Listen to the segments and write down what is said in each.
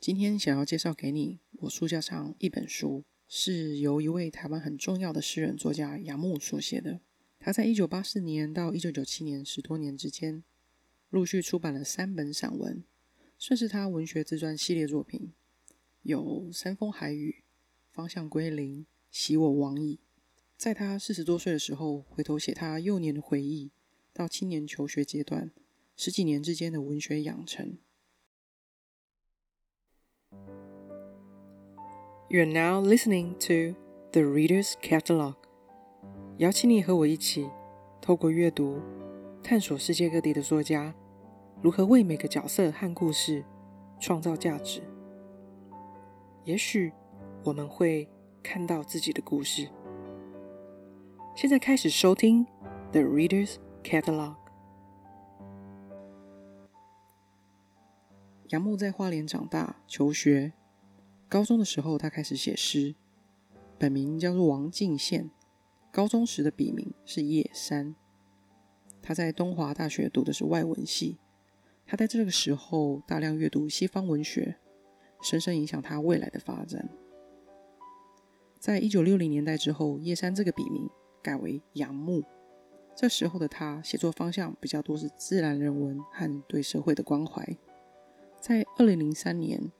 今天想要介绍给你我书架上一本书，是由一位台湾很重要的诗人作家杨牧所写的。他在一九八四年到一九九七年十多年之间，陆续出版了三本散文，算是他文学自传系列作品，有《山风海雨》《方向归零》《喜我往矣》。在他四十多岁的时候，回头写他幼年的回忆，到青年求学阶段十几年之间的文学养成。You are now listening to the Reader's Catalog。邀请你和我一起，透过阅读，探索世界各地的作家如何为每个角色和故事创造价值。也许我们会看到自己的故事。现在开始收听 The Reader's Catalog。杨牧在花莲长大，求学。高中的时候，他开始写诗，本名叫做王敬宪，高中时的笔名是叶山。他在东华大学读的是外文系，他在这个时候大量阅读西方文学，深深影响他未来的发展。在一九六零年代之后，叶山这个笔名改为杨牧。这时候的他写作方向比较多是自然人文和对社会的关怀。在二零零三年。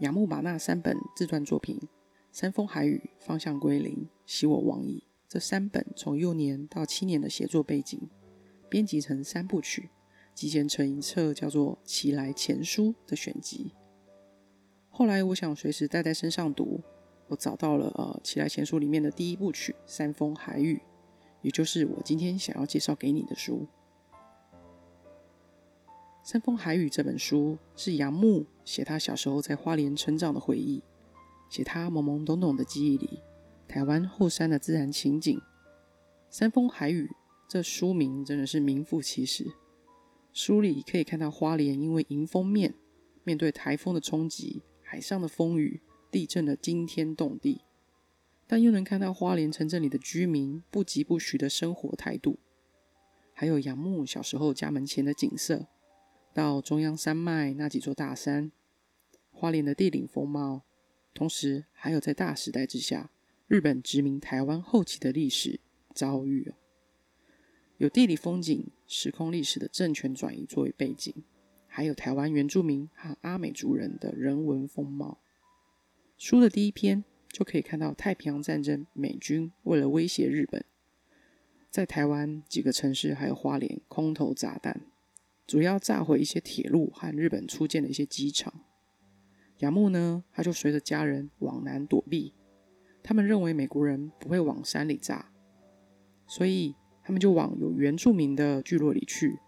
杨牧把那三本自传作品《山风海雨》《方向归零》《喜我往矣》这三本从幼年到七年的写作背景，编辑成三部曲，集结成一册叫做《奇来前书》的选集。后来我想随时带在身上读，我找到了呃《奇来前书》里面的第一部曲《山风海雨》，也就是我今天想要介绍给你的书。《山风海雨》这本书是杨牧写他小时候在花莲成长的回忆，写他懵懵懂懂的记忆里台湾后山的自然情景。《山风海雨》这书名真的是名副其实。书里可以看到花莲因为迎风面，面对台风的冲击、海上的风雨、地震的惊天动地，但又能看到花莲城镇里的居民不疾不徐的生活态度，还有杨牧小时候家门前的景色。到中央山脉那几座大山，花莲的地理风貌，同时还有在大时代之下日本殖民台湾后期的历史遭遇，有地理风景、时空历史的政权转移作为背景，还有台湾原住民和阿美族人的人文风貌。书的第一篇就可以看到太平洋战争美军为了威胁日本，在台湾几个城市还有花莲空投炸弹。主要炸毁一些铁路和日本出建的一些机场。杨牧呢，他就随着家人往南躲避。他们认为美国人不会往山里炸，所以他们就往有原住民的聚落里去。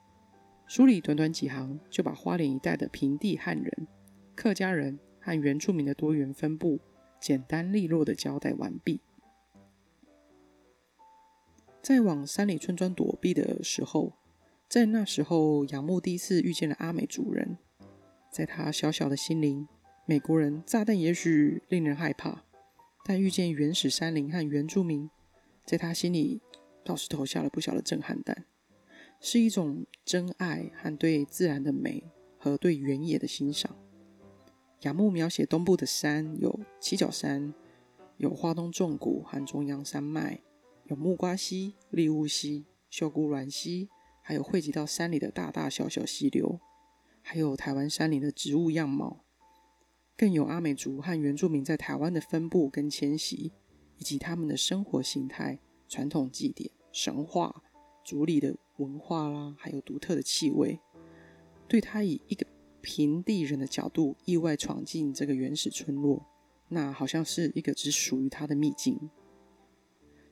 书里短短几行就把花莲一带的平地汉人、客家人和原住民的多元分布，简单利落的交代完毕。在往山里村庄躲避的时候。在那时候，杨牧第一次遇见了阿美族人。在他小小的心灵，美国人炸弹也许令人害怕，但遇见原始山林和原住民，在他心里倒是投下了不小的震撼弹，是一种真爱和对自然的美和对原野的欣赏。杨牧描写东部的山有七角山，有花东纵谷和中央山脉，有木瓜溪、利乌溪、秀姑峦溪。还有汇集到山里的大大小小溪流，还有台湾山林的植物样貌，更有阿美族和原住民在台湾的分布跟迁徙，以及他们的生活形态、传统祭典、神话、族里的文化啦，还有独特的气味，对他以一个平地人的角度意外闯进这个原始村落，那好像是一个只属于他的秘境。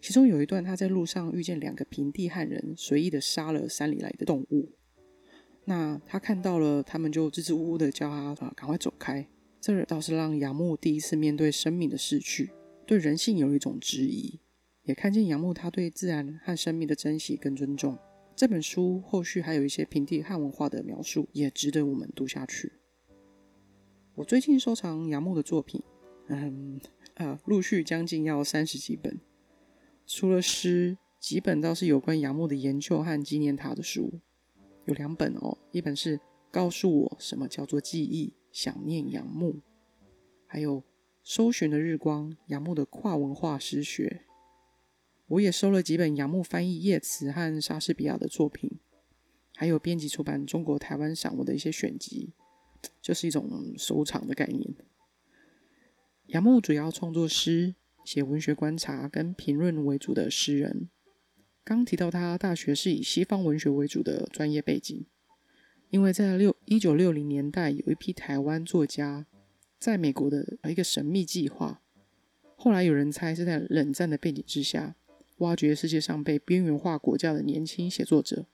其中有一段，他在路上遇见两个平地汉人，随意的杀了山里来的动物。那他看到了，他们就支支吾吾的叫他啊，赶快走开。这倒是让杨牧第一次面对生命的逝去，对人性有一种质疑，也看见杨牧他对自然和生命的珍惜跟尊重。这本书后续还有一些平地汉文化的描述，也值得我们读下去。我最近收藏杨牧的作品，嗯啊，陆续将近要三十几本。除了诗，几本倒是有关杨牧的研究和纪念他的书，有两本哦。一本是《告诉我什么叫做记忆》，想念杨牧，还有搜寻的日光杨牧的跨文化诗学。我也收了几本杨牧翻译叶慈和莎士比亚的作品，还有编辑出版中国台湾散文的一些选集，就是一种收藏的概念。杨牧主要创作诗，写文学观察跟评论为主的诗人。刚提到他大学是以西方文学为主的专业背景，因为在六一九六零年代有一批台湾作家在美国的一个神秘计划，后来有人猜是在冷战的背景之下。挖掘世界上被边缘化国家的年轻写作者，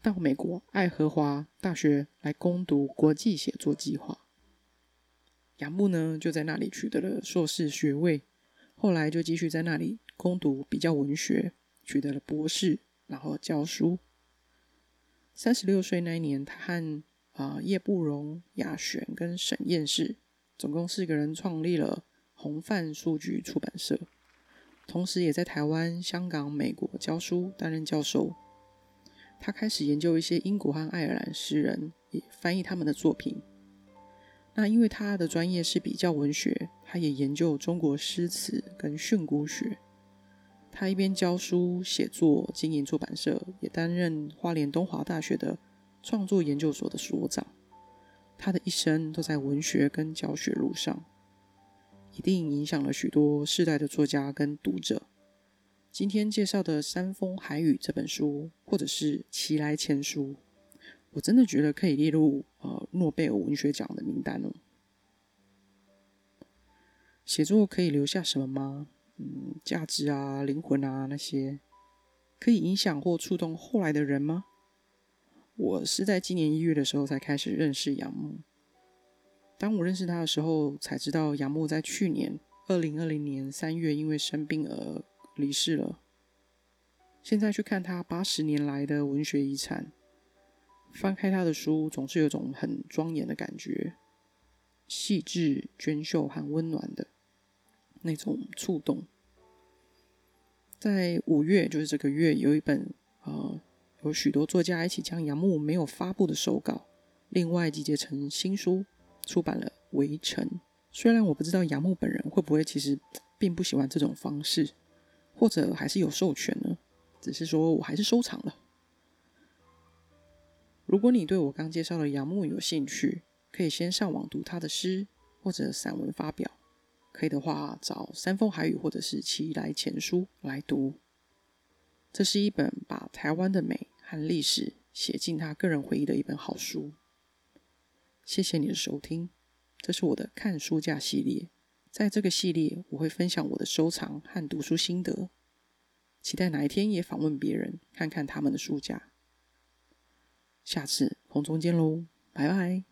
到美国爱荷华大学来攻读国际写作计划。杨牧呢，就在那里取得了硕士学位，后来就继续在那里攻读比较文学，取得了博士，然后教书。三十六岁那一年，他和啊叶步荣、雅璇跟沈燕士，总共四个人创立了红范数据出版社。同时，也在台湾、香港、美国教书，担任教授。他开始研究一些英国和爱尔兰诗人，也翻译他们的作品。那因为他的专业是比较文学，他也研究中国诗词跟训诂学。他一边教书、写作、经营出版社，也担任花莲东华大学的创作研究所的所长。他的一生都在文学跟教学路上。一定影响了许多世代的作家跟读者。今天介绍的《山风海雨》这本书，或者是《奇来前书》，我真的觉得可以列入呃诺贝尔文学奖的名单了。写作可以留下什么吗？嗯，价值啊、灵魂啊那些，可以影响或触动后来的人吗？我是在今年一月的时候才开始认识杨牧。当我认识他的时候，才知道杨牧在去年二零二零年三月因为生病而离世了。现在去看他八十年来的文学遗产，翻开他的书，总是有种很庄严的感觉，细致、娟秀和温暖的那种触动。在五月，就是这个月，有一本呃，有许多作家一起将杨牧没有发布的手稿，另外集结成新书。出版了《围城》，虽然我不知道杨牧本人会不会其实并不喜欢这种方式，或者还是有授权呢？只是说我还是收藏了。如果你对我刚介绍的杨牧有兴趣，可以先上网读他的诗或者散文发表，可以的话找《山风海雨》或者是《奇来前书》来读。这是一本把台湾的美和历史写进他个人回忆的一本好书。谢谢你的收听，这是我的看书架系列。在这个系列，我会分享我的收藏和读书心得，期待哪一天也访问别人，看看他们的书架。下次空中见喽，拜拜。